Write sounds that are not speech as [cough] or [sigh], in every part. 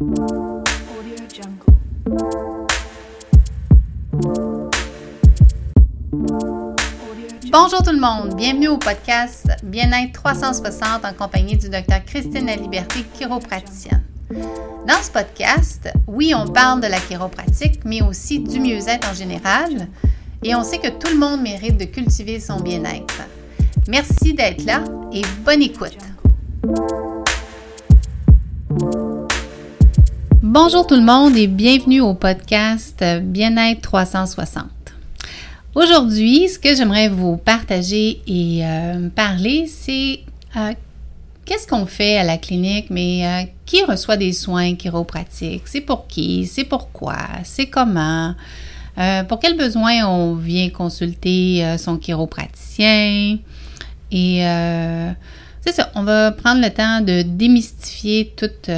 Bonjour tout le monde, bienvenue au podcast Bien-être 360 en compagnie du docteur Christine La Liberté, chiropraticienne. Dans ce podcast, oui, on parle de la chiropratique, mais aussi du mieux-être en général, et on sait que tout le monde mérite de cultiver son bien-être. Merci d'être là et bonne écoute. Bonjour tout le monde et bienvenue au podcast Bien-être 360. Aujourd'hui, ce que j'aimerais vous partager et euh, parler, c'est euh, qu'est-ce qu'on fait à la clinique, mais euh, qui reçoit des soins chiropratiques, c'est pour qui, c'est pourquoi, c'est comment, pour quels besoins on vient consulter son chiropraticien? Et c'est ça, on va prendre le temps de démystifier toute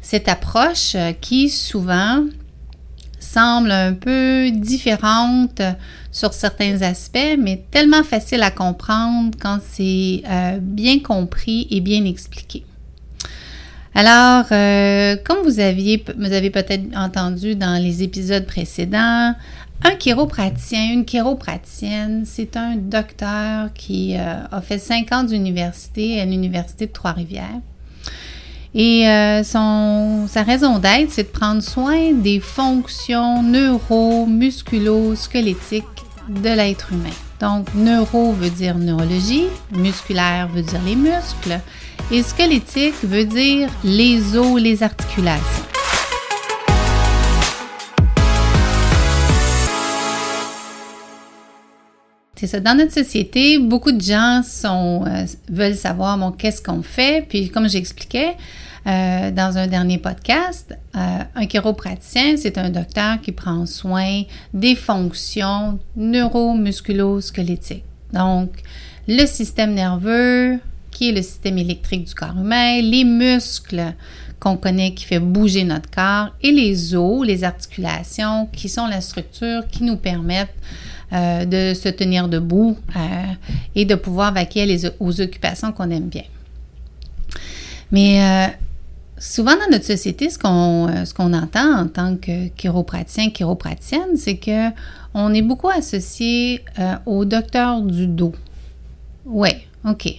cette approche qui souvent semble un peu différente sur certains aspects, mais tellement facile à comprendre quand c'est euh, bien compris et bien expliqué. Alors, euh, comme vous aviez, vous avez peut-être entendu dans les épisodes précédents, un chiropraticien, une chiropraticienne, c'est un docteur qui euh, a fait cinq ans d'université à l'Université de Trois-Rivières et euh, son, sa raison d'être, c'est de prendre soin des fonctions neuro-musculo-squelettiques de l'être humain. Donc, neuro veut dire neurologie, musculaire veut dire les muscles, et squelettique veut dire les os, les articulations. C'est ça. Dans notre société, beaucoup de gens euh, veulent savoir bon, qu'est-ce qu'on fait? Puis, comme j'expliquais euh, dans un dernier podcast, euh, un chiropraticien, c'est un docteur qui prend soin des fonctions neuromusculo-squelettiques. Donc, le système nerveux, qui est le système électrique du corps humain, les muscles qu'on connaît qui fait bouger notre corps et les os, les articulations, qui sont la structure qui nous permettent euh, de se tenir debout euh, et de pouvoir vaquer aux occupations qu'on aime bien. Mais euh, souvent dans notre société, ce qu'on ce entend en tant que chiropraticien, chiropraticienne, c'est que on est beaucoup associé au docteur du dos. Oui, OK.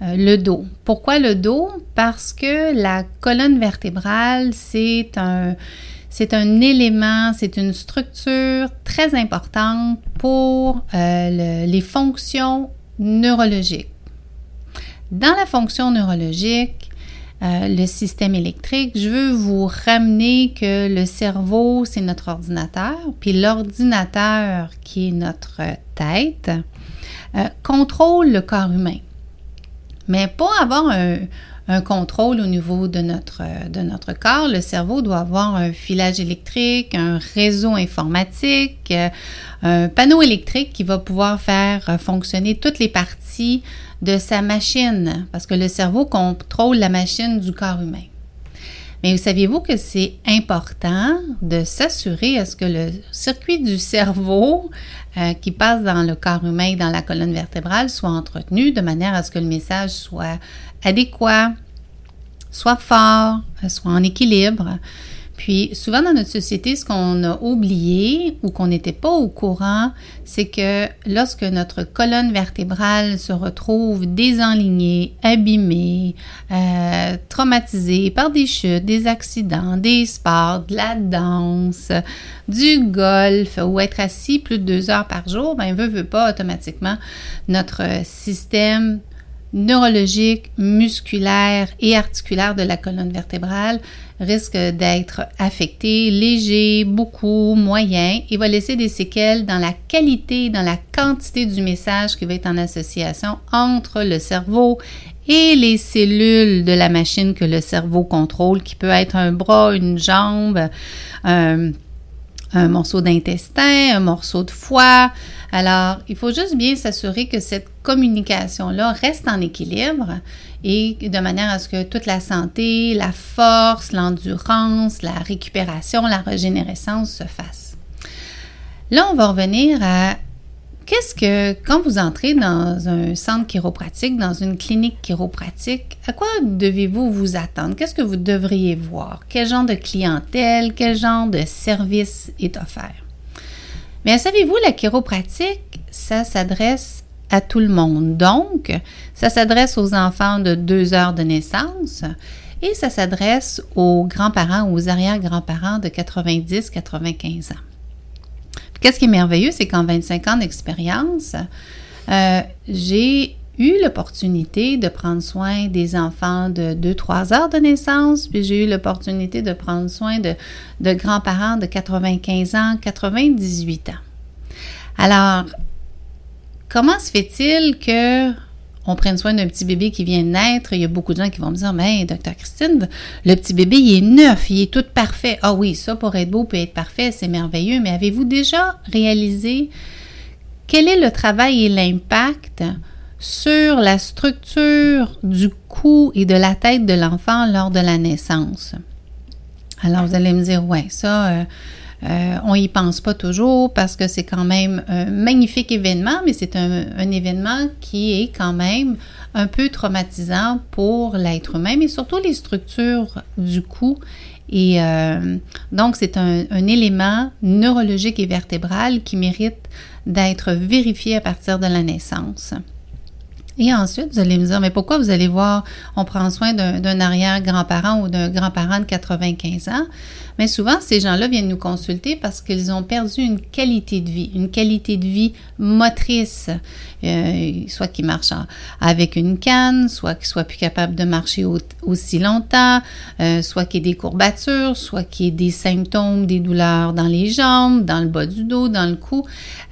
le dos. Pourquoi le dos? Parce que la colonne vertébrale, c'est un, c'est un élément, c'est une structure très importante pour euh, les fonctions neurologiques. Dans la fonction neurologique, euh, le système électrique, je veux vous ramener que le cerveau, c'est notre ordinateur, puis l'ordinateur, qui est notre tête, euh, contrôle le corps humain. Mais pour avoir un, un contrôle au niveau de notre, de notre corps. Le cerveau doit avoir un filage électrique, un réseau informatique, euh, un panneau électrique qui va pouvoir faire fonctionner toutes les parties de sa machine, parce que le cerveau contrôle la machine du corps humain. Mais saviez-vous que c'est important de s'assurer à ce que le circuit du cerveau euh, qui passe dans le corps humain, dans la colonne vertébrale, soit entretenu de manière à ce que le message soit adéquat, soit fort, euh, soit en équilibre? Puis souvent dans notre société, ce qu'on a oublié ou qu'on n'était pas au courant, c'est que lorsque notre colonne vertébrale se retrouve désenlignée, abîmée, euh, traumatisée par des chutes, des accidents, des sports, de la danse, du golf ou être assis plus de deux heures par jour, ben veut, veut pas automatiquement notre système neurologique, musculaire et articulaire de la colonne vertébrale risque d'être affecté, léger, beaucoup, moyen, et va laisser des séquelles dans la qualité, dans la quantité du message qui va être en association entre le cerveau et les cellules de la machine que le cerveau contrôle, qui peut être un bras, une jambe, un, un morceau d'intestin, un morceau de foie. Alors, il faut juste bien s'assurer que cette communication-là reste en équilibre et de manière à ce que toute la santé, la force, l'endurance, la récupération, la régénérescence se fassent. Là, on va revenir à Qu'est-ce que, quand vous entrez dans un centre chiropratique, dans une clinique chiropratique, à quoi devez-vous vous attendre? Qu'est-ce que vous devriez voir? Quel genre de clientèle, quel genre de service est offert? Mais savez-vous, la chiropratique, ça s'adresse à tout le monde. Donc, ça s'adresse aux enfants de deux heures de naissance et ça s'adresse aux grands-parents ou aux arrière-grands-parents de 90-95 ans. Qu'est-ce qui est merveilleux, c'est qu'en 25 ans d'expérience, euh, j'ai eu l'opportunité de prendre soin des enfants de 2-3 heures de naissance, puis j'ai eu l'opportunité de prendre soin de, grands-parents de 95 ans, 98 ans. Alors, comment se fait-il que on prenne soin d'un petit bébé qui vient de naître, il y a beaucoup de gens qui vont me dire Mais, docteur Christine, le petit bébé, il est neuf, il est tout parfait. Ah oui, ça pour être beau peut être parfait, c'est merveilleux, mais avez-vous déjà réalisé quel est le travail et l'impact sur la structure du cou et de la tête de l'enfant lors de la naissance? Alors, vous allez me dire, ouais, ça, euh, euh, on y pense pas toujours parce que c'est quand même un magnifique événement, mais c'est un, événement qui est quand même un peu traumatisant pour l'être humain, mais surtout les structures du cou. Et euh, donc, c'est un, élément neurologique et vertébral qui mérite d'être vérifié à partir de la naissance. Et ensuite, vous allez me dire, mais pourquoi vous allez voir, on prend soin d'un arrière-grand-parent ou d'un grand-parent de 95 ans? Mais souvent, ces gens-là viennent nous consulter parce qu'ils ont perdu une qualité de vie, une qualité de vie motrice, euh, soit qu'ils marchent avec une canne, soit qu'ils soient plus capables de marcher aussi longtemps, euh, soit qu'il y ait des courbatures, soit qu'il y ait des symptômes, des douleurs dans les jambes, dans le bas du dos, dans le cou.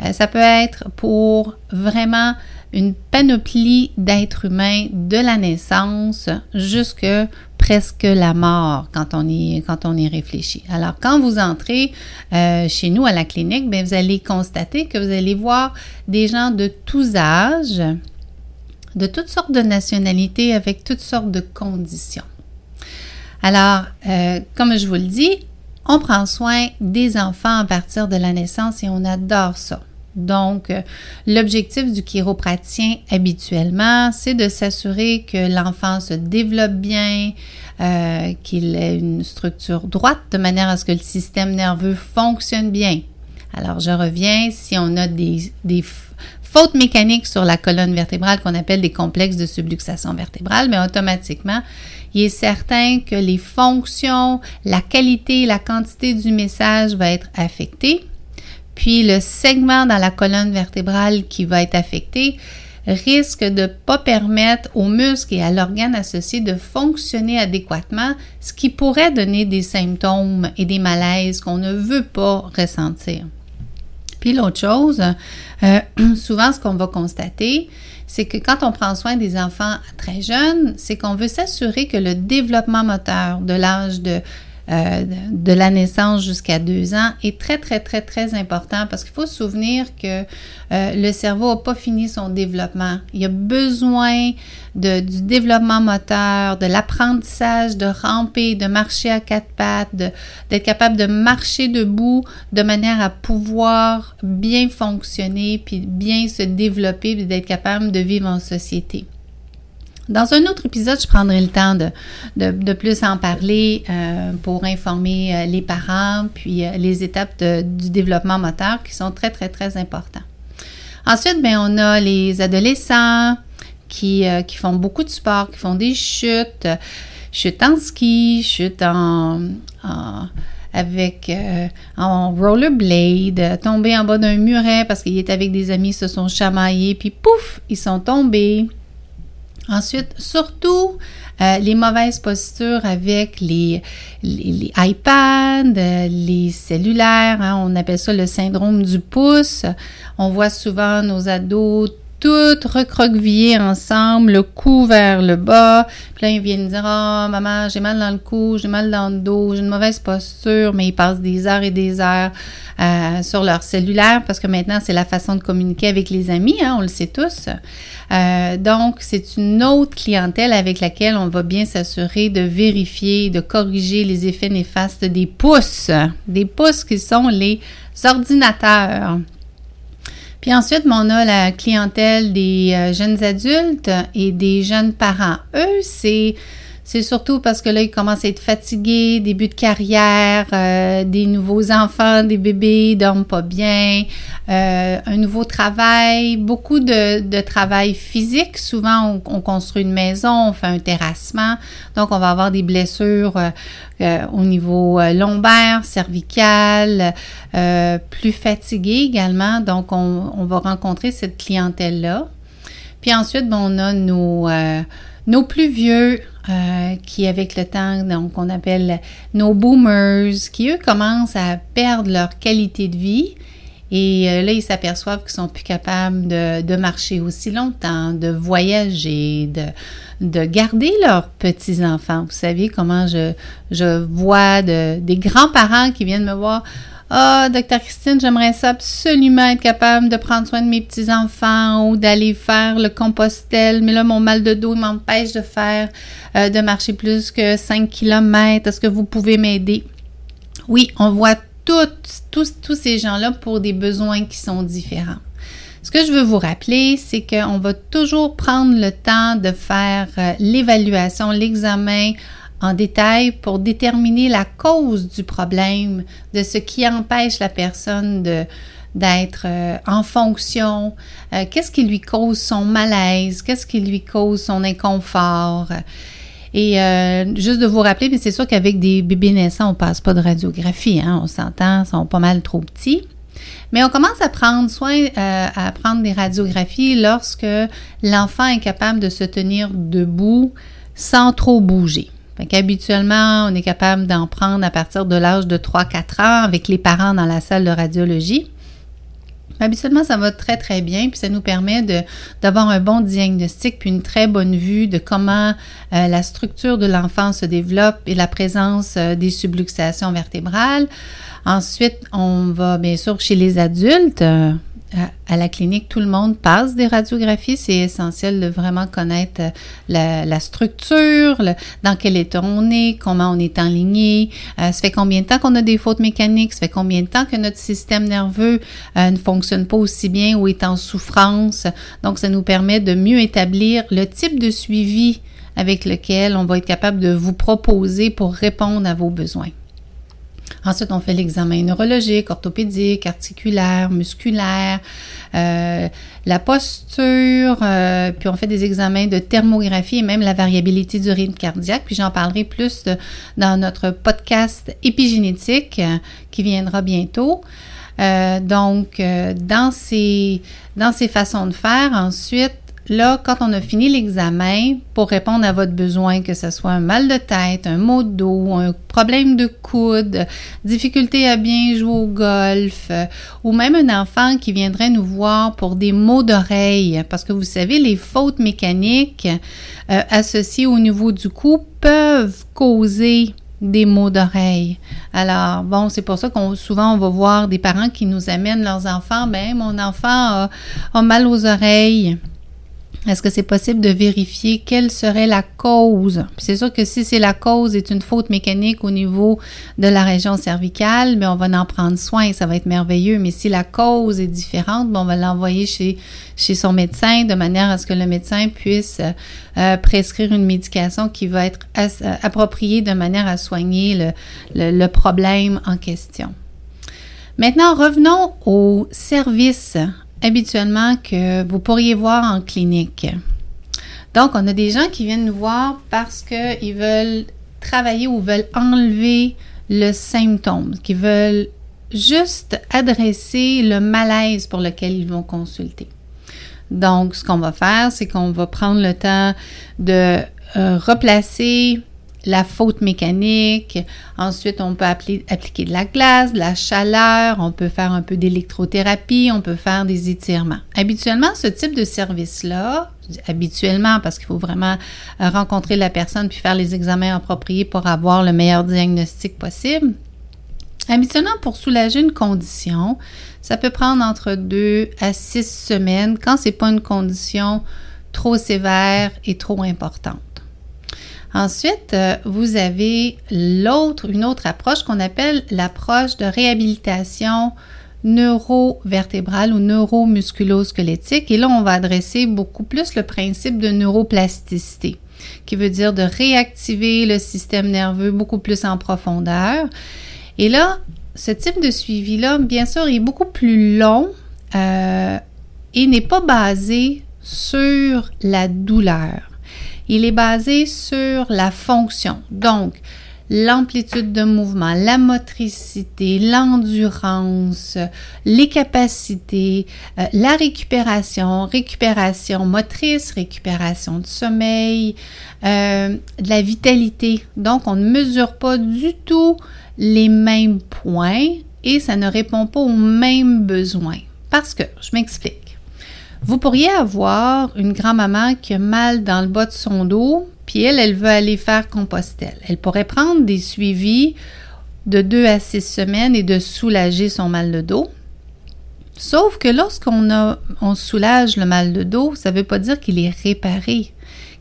Euh, ça peut être pour vraiment une panoplie d'êtres humains de la naissance jusque presque la mort quand on y, réfléchit. Alors, quand vous entrez euh, chez nous à la clinique, bien, vous allez constater que vous allez voir des gens de tous âges, de toutes sortes de nationalités, avec toutes sortes de conditions. Alors, euh, comme je vous le dis, on prend soin des enfants à partir de la naissance et on adore ça. Donc, euh, l'objectif du chiropraticien habituellement, c'est de s'assurer que l'enfant se développe bien, euh, qu'il ait une structure droite de manière à ce que le système nerveux fonctionne bien. Alors, je reviens, si on a des, des fautes mécaniques sur la colonne vertébrale qu'on appelle des complexes de subluxation vertébrale, mais automatiquement, il est certain que les fonctions, la qualité, la quantité du message va être affectée. Puis le segment dans la colonne vertébrale qui va être affecté risque de ne pas permettre aux muscles et à l'organe associé de fonctionner adéquatement, ce qui pourrait donner des symptômes et des malaises qu'on ne veut pas ressentir. Puis l'autre chose, euh, [clears throat] souvent ce qu'on va constater, c'est que quand on prend soin des enfants très jeunes, c'est qu'on veut s'assurer que le développement moteur de l'âge de euh, de la naissance jusqu'à deux ans est très, très, très, très important parce qu'il faut se souvenir que euh, le cerveau n'a pas fini son développement. Il a besoin du développement moteur, de l'apprentissage, de ramper, de marcher à quatre pattes, d'être capable de marcher debout de manière à pouvoir bien fonctionner, puis bien se développer, puis d'être capable de vivre en société. Dans un autre épisode, je prendrai le temps de, de, plus en parler euh, pour informer euh, les parents, puis euh, les étapes du développement moteur qui sont très, très, très importants. Ensuite, bien, on a les adolescents qui, qui, font beaucoup de sport, qui font des chutes, chutes en ski, chutes en, avec en rollerblade, tomber en bas d'un muret parce qu'il est avec des amis, se sont chamaillés, puis pouf, ils sont tombés. Ensuite, surtout euh, les mauvaises postures avec les, les, iPads, euh, les cellulaires, hein, on appelle ça le syndrome du pouce. On voit souvent nos ados toutes recroquevillées ensemble, le cou vers le bas. Puis là, ils viennent dire Oh, maman, j'ai mal dans le cou, j'ai mal dans le dos, j'ai une mauvaise posture, mais ils passent des heures et des heures euh, sur leur cellulaire parce que maintenant, c'est la façon de communiquer avec les amis, hein, on le sait tous. Euh, donc, c'est une autre clientèle avec laquelle on va bien s'assurer de vérifier, de corriger les effets néfastes des pouces, des pouces qui sont les ordinateurs. Puis ensuite, on a la clientèle des euh, jeunes adultes et des jeunes parents. Eux, c'est c'est surtout parce que là, ils commencent à être fatigués, début de carrière, euh, des nouveaux enfants, des bébés, ils dorment pas bien, euh, un nouveau travail, beaucoup de, travail physique. Souvent, on, construit une maison, on fait un terrassement, donc on va avoir des blessures euh, au niveau lombaire, cervical, plus fatigué également. Donc, on, on, va rencontrer cette clientèle-là. Puis ensuite, bon, on a nos, nos plus vieux euh, qui, avec le temps, donc on appelle nos boomers, qui eux commencent à perdre leur qualité de vie. Et euh, là, ils s'aperçoivent qu'ils sont plus capables de, marcher aussi longtemps, de voyager, de, de garder leurs petits-enfants. Vous savez comment je, je vois de, des grands-parents qui viennent me voir. Ah, docteur Christine, j'aimerais ça absolument être capable de prendre soin de mes petits-enfants ou d'aller faire le compostel, mais là, mon mal de dos m'empêche de faire, euh, de marcher plus que 5 km. Est-ce que vous pouvez m'aider? Oui, on voit tous, tous ces gens-là pour des besoins qui sont différents. Ce que je veux vous rappeler, c'est qu'on va toujours prendre le temps de faire euh, l'évaluation, l'examen en détail pour déterminer la cause du problème, de ce qui empêche la personne d'être euh, en fonction, euh, qu'est-ce qui lui cause son malaise, qu'est-ce qui lui cause son inconfort? Et euh, juste de vous rappeler, mais c'est sûr qu'avec des bébés naissants, on passe pas de radiographie, hein, on s'entend, ils sont pas mal trop petits. Mais on commence à prendre soin, à prendre des radiographies lorsque l'enfant est capable de se tenir debout sans trop bouger. Habituellement, on est capable d'en prendre à partir de l'âge de 3-4 ans avec les parents dans la salle de radiologie. Habituellement, ça va très très bien, puis ça nous permet d'avoir un bon diagnostic, puis une très bonne vue de comment euh, la structure de l'enfant se développe et la présence euh, des subluxations vertébrales. Ensuite, on va bien sûr chez les adultes. Euh, à la clinique, tout le monde passe des radiographies. C'est essentiel de vraiment connaître euh, la, structure, dans quel état on est, comment on est enligné. Euh, ça fait combien de temps qu'on a des fautes mécaniques? Ça fait combien de temps que notre système nerveux euh, ne fonctionne pas aussi bien ou est en souffrance? Donc, ça nous permet de mieux établir le type de suivi avec lequel on va être capable de vous proposer pour répondre à vos besoins. Ensuite, on fait l'examen neurologique, orthopédique, articulaire, musculaire, euh, la posture, euh, puis on fait des examens de thermographie et même la variabilité du rythme cardiaque. Puis j'en parlerai plus dans notre podcast épigénétique euh, qui viendra bientôt. donc, dans ces, dans ces façons de faire, ensuite, Là, quand on a fini l'examen, pour répondre à votre besoin, que ce soit un mal de tête, un mot de dos, un problème de coude, difficulté à bien jouer au golf, euh, ou même un enfant qui viendrait nous voir pour des maux d'oreille, parce que vous savez, les fautes mécaniques euh, associées au niveau du cou peuvent causer des maux d'oreille. Alors, bon, c'est pour ça qu'on souvent on va voir des parents qui nous amènent leurs enfants, ben mon enfant a mal aux oreilles. Est-ce que c'est possible de vérifier quelle serait la cause? C'est sûr que si c'est la cause est une faute mécanique au niveau de la région cervicale, bien, on va en prendre soin, ça va être merveilleux. Mais si la cause est différente, bien, on va l'envoyer chez, son médecin de manière à ce que le médecin puisse euh, prescrire une médication qui va être euh, appropriée de manière à soigner le, le problème en question. Maintenant, revenons au service habituellement que vous pourriez voir en clinique. Donc, on a des gens qui viennent nous voir parce qu'ils veulent travailler ou veulent enlever le symptôme, qui veulent juste adresser le malaise pour lequel ils vont consulter. Donc, ce qu'on va faire, c'est qu'on va prendre le temps de euh, replacer la faute mécanique. Ensuite, on peut appliquer de la glace, de la chaleur, on peut faire un peu d'électrothérapie, on peut faire des étirements. Habituellement, ce type de service-là, habituellement parce qu'il faut vraiment euh, rencontrer la personne puis faire les examens appropriés pour avoir le meilleur diagnostic possible. Habituellement, pour soulager une condition, ça peut prendre entre deux à six semaines quand c'est pas une condition trop sévère et trop importante. Ensuite, euh, vous avez l'autre, une autre approche qu'on appelle l'approche de réhabilitation neurovertébrale ou neuromusculo-squelettique. Et là, on va adresser beaucoup plus le principe de neuroplasticité, qui veut dire de réactiver le système nerveux beaucoup plus en profondeur. Et là, ce type de suivi-là, bien sûr, est beaucoup plus long euh, et n'est pas basé sur la douleur. Il est basé sur la fonction. Donc, l'amplitude de mouvement, la motricité, l'endurance, les capacités, euh, la récupération, récupération motrice, récupération de sommeil, euh, de la vitalité. Donc, on ne mesure pas du tout les mêmes points et ça ne répond pas aux mêmes besoins. Parce que, je m'explique. Vous pourriez avoir une grand-maman qui a mal dans le bas de son dos, puis elle, elle veut aller faire Compostelle. Elle pourrait prendre des suivis de 2 à 6 semaines et de soulager son mal de dos. Sauf que lorsqu'on on soulage le mal de dos, ça ne veut pas dire qu'il est réparé,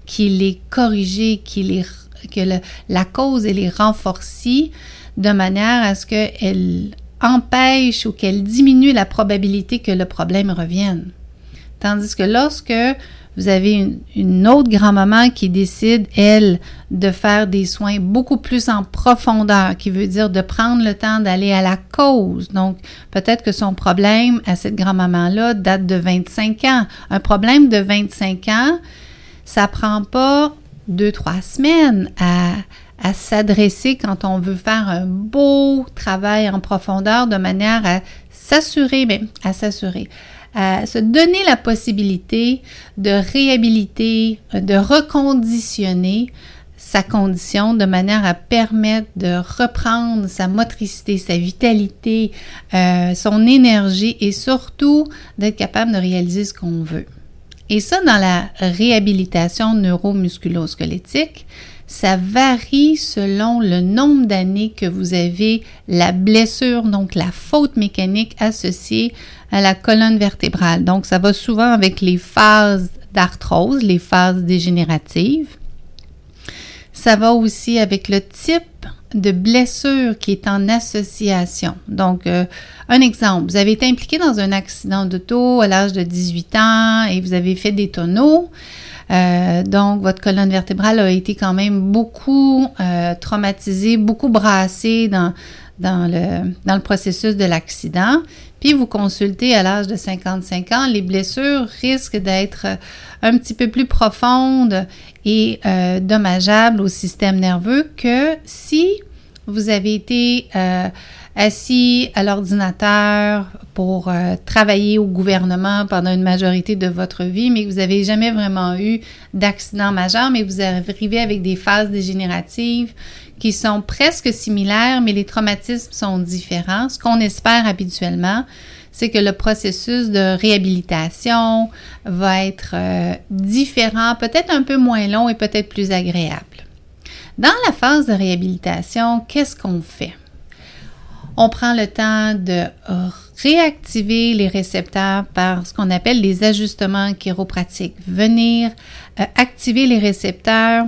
qu'il est corrigé, qu'il est, que la cause est renforcée de manière à ce qu'elle empêche ou qu'elle diminue la probabilité que le problème revienne. Tandis que lorsque vous avez une, autre grand-maman qui décide, elle, de faire des soins beaucoup plus en profondeur, qui veut dire de prendre le temps d'aller à la cause. Donc, peut-être que son problème à cette grand-maman-là date de 25 ans. Un problème de 25 ans, ça prend pas deux, trois semaines à, à s'adresser quand on veut faire un beau travail en profondeur de manière à s'assurer, mais à s'assurer, à se donner la possibilité de réhabiliter, de reconditionner sa condition de manière à permettre de reprendre sa motricité, sa vitalité, euh, son énergie et surtout d'être capable de réaliser ce qu'on veut. Et ça, dans la réhabilitation neuromusculo-squelettique, ça varie selon le nombre d'années que vous avez la blessure, donc la faute mécanique associée à la colonne vertébrale. Donc, ça va souvent avec les phases d'arthrose, les phases dégénératives. Ça va aussi avec le type de blessure qui est en association. Donc, euh, un exemple, vous avez été impliqué dans un accident d'auto à l'âge de 18 ans et vous avez fait des tonneaux. Euh, donc, votre colonne vertébrale a été quand même beaucoup euh, traumatisée, beaucoup brassée dans, dans, le, dans le processus de l'accident. Puis vous consultez à l'âge de 55 ans, les blessures risquent d'être un petit peu plus profondes et euh, dommageables au système nerveux que si vous avez été assis à l'ordinateur pour euh, travailler au gouvernement pendant une majorité de votre vie, mais que vous n'avez jamais vraiment eu d'accident majeur, mais vous arrivez avec des phases dégénératives qui sont presque similaires, mais les traumatismes sont différents. Ce qu'on espère habituellement, c'est que le processus de réhabilitation va être euh, différent, peut-être un peu moins long et peut-être plus agréable. Dans la phase de réhabilitation, qu'est-ce qu'on fait? On prend le temps de réactiver les récepteurs par ce qu'on appelle les ajustements chiropratiques. Venir euh, activer les récepteurs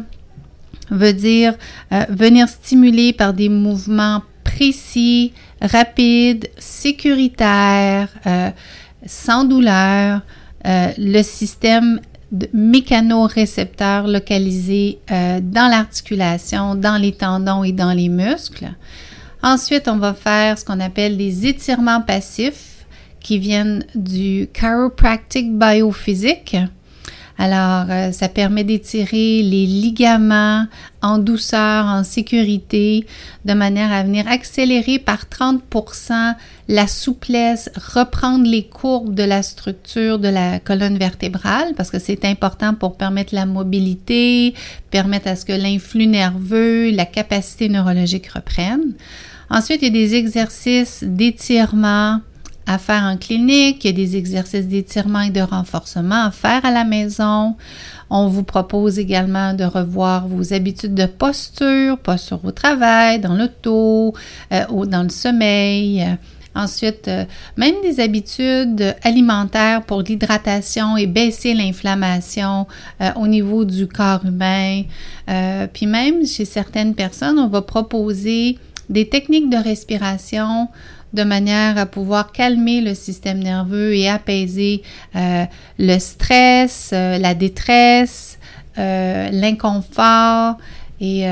veut dire euh, venir stimuler par des mouvements précis, rapides, sécuritaires, euh, sans douleur, le système mécanorécepteur localisé dans l'articulation, dans les tendons et dans les muscles. Ensuite, on va faire ce qu'on appelle des étirements passifs qui viennent du chiropractic biophysique. Alors, euh, ça permet d'étirer les ligaments en douceur, en sécurité, de manière à venir accélérer par 30% la souplesse, reprendre les courbes de la structure de la colonne vertébrale, parce que c'est important pour permettre la mobilité, permettre à ce que l'influx nerveux, la capacité neurologique reprennent. Ensuite, il y a des exercices d'étirement à faire en clinique, il y a des exercices d'étirement et de renforcement à faire à la maison. On vous propose également de revoir vos habitudes de posture, posture au travail, dans l'auto euh, ou dans le sommeil. Ensuite, euh, même des habitudes alimentaires pour l'hydratation et baisser l'inflammation euh, au niveau du corps humain. puis même chez certaines personnes, on va proposer des techniques de respiration de manière à pouvoir calmer le système nerveux et apaiser euh, le stress, euh, la détresse, euh, l'inconfort. Et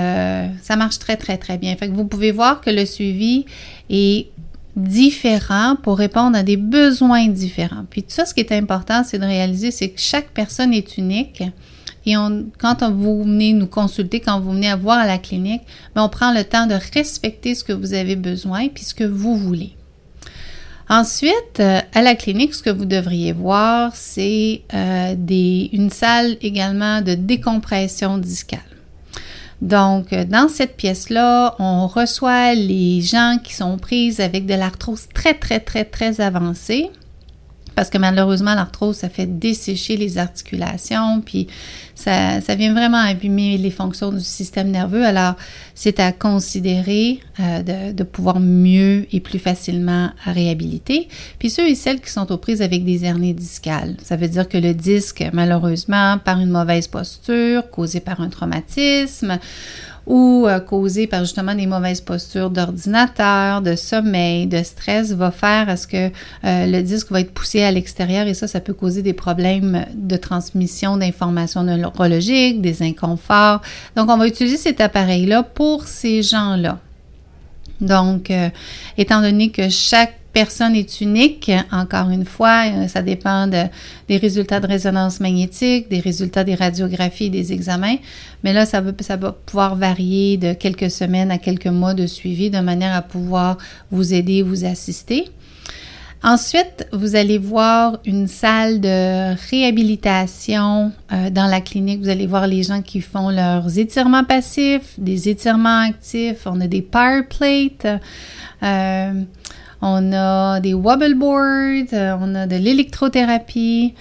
ça marche très, très, très bien. Fait que vous pouvez voir que le suivi est différent pour répondre à des besoins différents. Puis tout ça, ce qui est important, c'est de réaliser, c'est que chaque personne est unique. Et on, quand vous venez nous consulter, quand vous venez à voir à la clinique, ben, on prend le temps de respecter ce que vous avez besoin puis ce que vous voulez. Ensuite, euh, à la clinique, ce que vous devriez voir, c'est euh, une salle également de décompression discale. Donc, euh, dans cette pièce-là, on reçoit les gens qui sont prises avec de l'arthrose très, très, très, très avancée parce que malheureusement, l'arthrose, ça fait dessécher les articulations, puis ça, vient vraiment abîmer les fonctions du système nerveux. Alors, c'est à considérer euh, de, pouvoir mieux et plus facilement réhabiliter. Puis ceux et celles qui sont aux prises avec des hernies discales, ça veut dire que le disque, malheureusement, par une mauvaise posture, causée par un traumatisme, ou euh, causé par justement des mauvaises postures d'ordinateur, de sommeil, de stress, va faire à ce que euh, le disque va être poussé à l'extérieur et ça, ça peut causer des problèmes de transmission d'informations neurologiques, des inconforts. Donc, on va utiliser cet appareil-là pour ces gens-là. Donc, euh, étant donné que chaque personne est unique. Encore une fois, euh, ça dépend des résultats de résonance magnétique, des résultats des radiographies, des examens. Mais là, ça, va pouvoir varier de quelques semaines à quelques mois de suivi de manière à pouvoir vous aider, vous assister. Ensuite, vous allez voir une salle de réhabilitation euh, dans la clinique. Vous allez voir les gens qui font leurs étirements passifs, des étirements actifs. On a des power plates. Euh, on a des wobble boards, euh, on a de l'électrothérapie.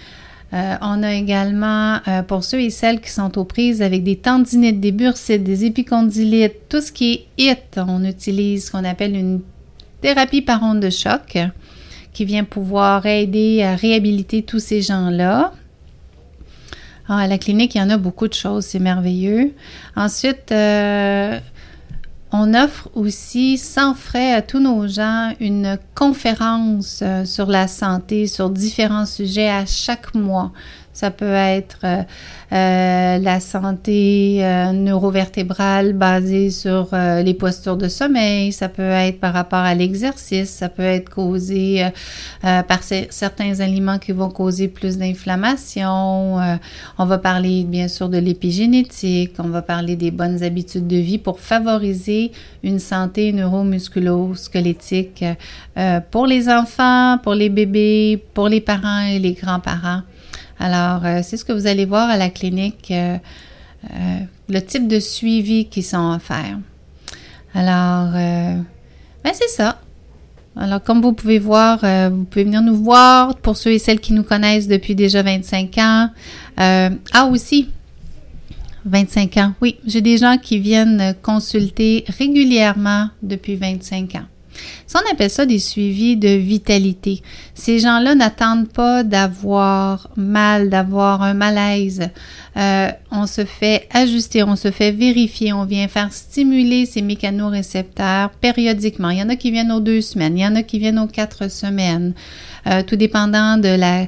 Euh, on a également, euh, pour ceux et celles qui sont aux prises avec des tendinites, des bursites, des épicondylites, tout ce qui est HIT, on utilise ce qu'on appelle une thérapie par onde de choc qui vient pouvoir aider à réhabiliter tous ces gens-là. Ah, à la clinique, il y en a beaucoup de choses, c'est merveilleux. Ensuite, on offre aussi sans frais à tous nos gens une conférence euh, sur la santé, sur différents sujets à chaque mois. Ça peut être euh, euh, la santé euh, neurovertébrale basée sur les postures de sommeil. Ça peut être par rapport à l'exercice. Ça peut être causé par certains aliments qui vont causer plus d'inflammation. on va parler bien sûr de l'épigénétique. On va parler des bonnes habitudes de vie pour favoriser une santé neuromusculo-squelettique pour les enfants, pour les bébés, pour les parents et les grands-parents. Alors, euh, c'est ce que vous allez voir à la clinique, euh, euh, le type de suivi qui sont offerts. Alors, ben c'est ça. Alors, comme vous pouvez voir, vous pouvez venir nous voir pour ceux et celles qui nous connaissent depuis déjà 25 ans. ah, aussi, 25 ans. Oui, j'ai des gens qui viennent consulter régulièrement depuis 25 ans. Ça, on appelle ça des suivis de vitalité. Ces gens-là n'attendent pas d'avoir mal, d'avoir un malaise. Euh, on se fait ajuster, on se fait vérifier, on vient faire stimuler ces mécanorécepteurs périodiquement. Il y en a qui viennent aux deux semaines, il y en a qui viennent aux quatre semaines, euh, tout dépendant de la,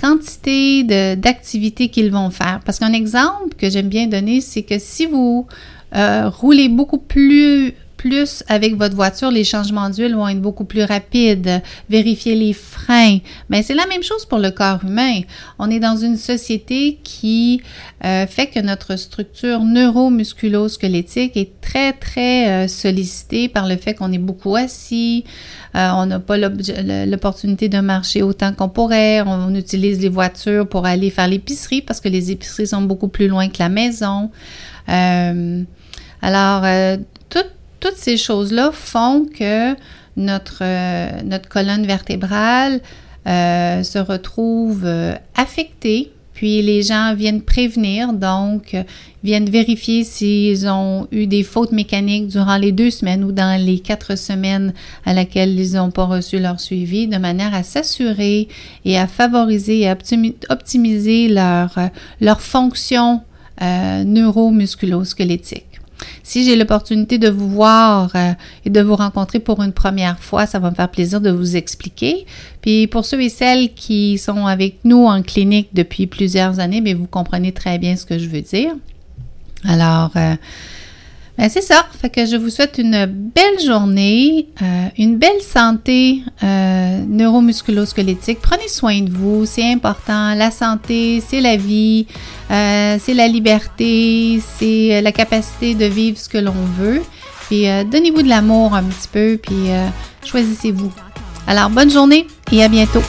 quantité d'activités qu'ils vont faire. Parce qu'un exemple que j'aime bien donner, c'est que si vous euh, roulez beaucoup plus plus avec votre voiture, les changements d'huile vont être beaucoup plus rapides. Vérifier les freins. Mais c'est la même chose pour le corps humain. On est dans une société qui euh, fait que notre structure neuromusculo-squelettique est très, très euh, sollicitée par le fait qu'on est beaucoup assis. Euh, on n'a pas l'opportunité de marcher autant qu'on pourrait. On, utilise les voitures pour aller faire l'épicerie parce que les épiceries sont beaucoup plus loin que la maison. alors, toutes ces choses-là font que notre, euh, colonne vertébrale euh, se retrouve euh, affectée. Puis les gens viennent prévenir, donc viennent vérifier s'ils ont eu des fautes mécaniques durant les deux semaines ou dans les quatre semaines à laquelle ils n'ont pas reçu leur suivi, de manière à s'assurer et à favoriser et à optimiser leur, leur fonction neuromusculo-squelettique. Si j'ai l'opportunité de vous voir euh, et de vous rencontrer pour une première fois, ça va me faire plaisir de vous expliquer. Puis pour ceux et celles qui sont avec nous en clinique depuis plusieurs années, mais vous comprenez très bien ce que je veux dire. Alors, euh, ben c'est ça. Fait que je vous souhaite une belle journée, euh, une belle santé euh, neuromusculo-squelettique. Prenez soin de vous, c'est important. La santé, c'est la vie, euh, c'est la liberté, c'est la capacité de vivre ce que l'on veut. Puis donnez-vous de l'amour un petit peu, puis choisissez-vous. Alors, bonne journée et à bientôt.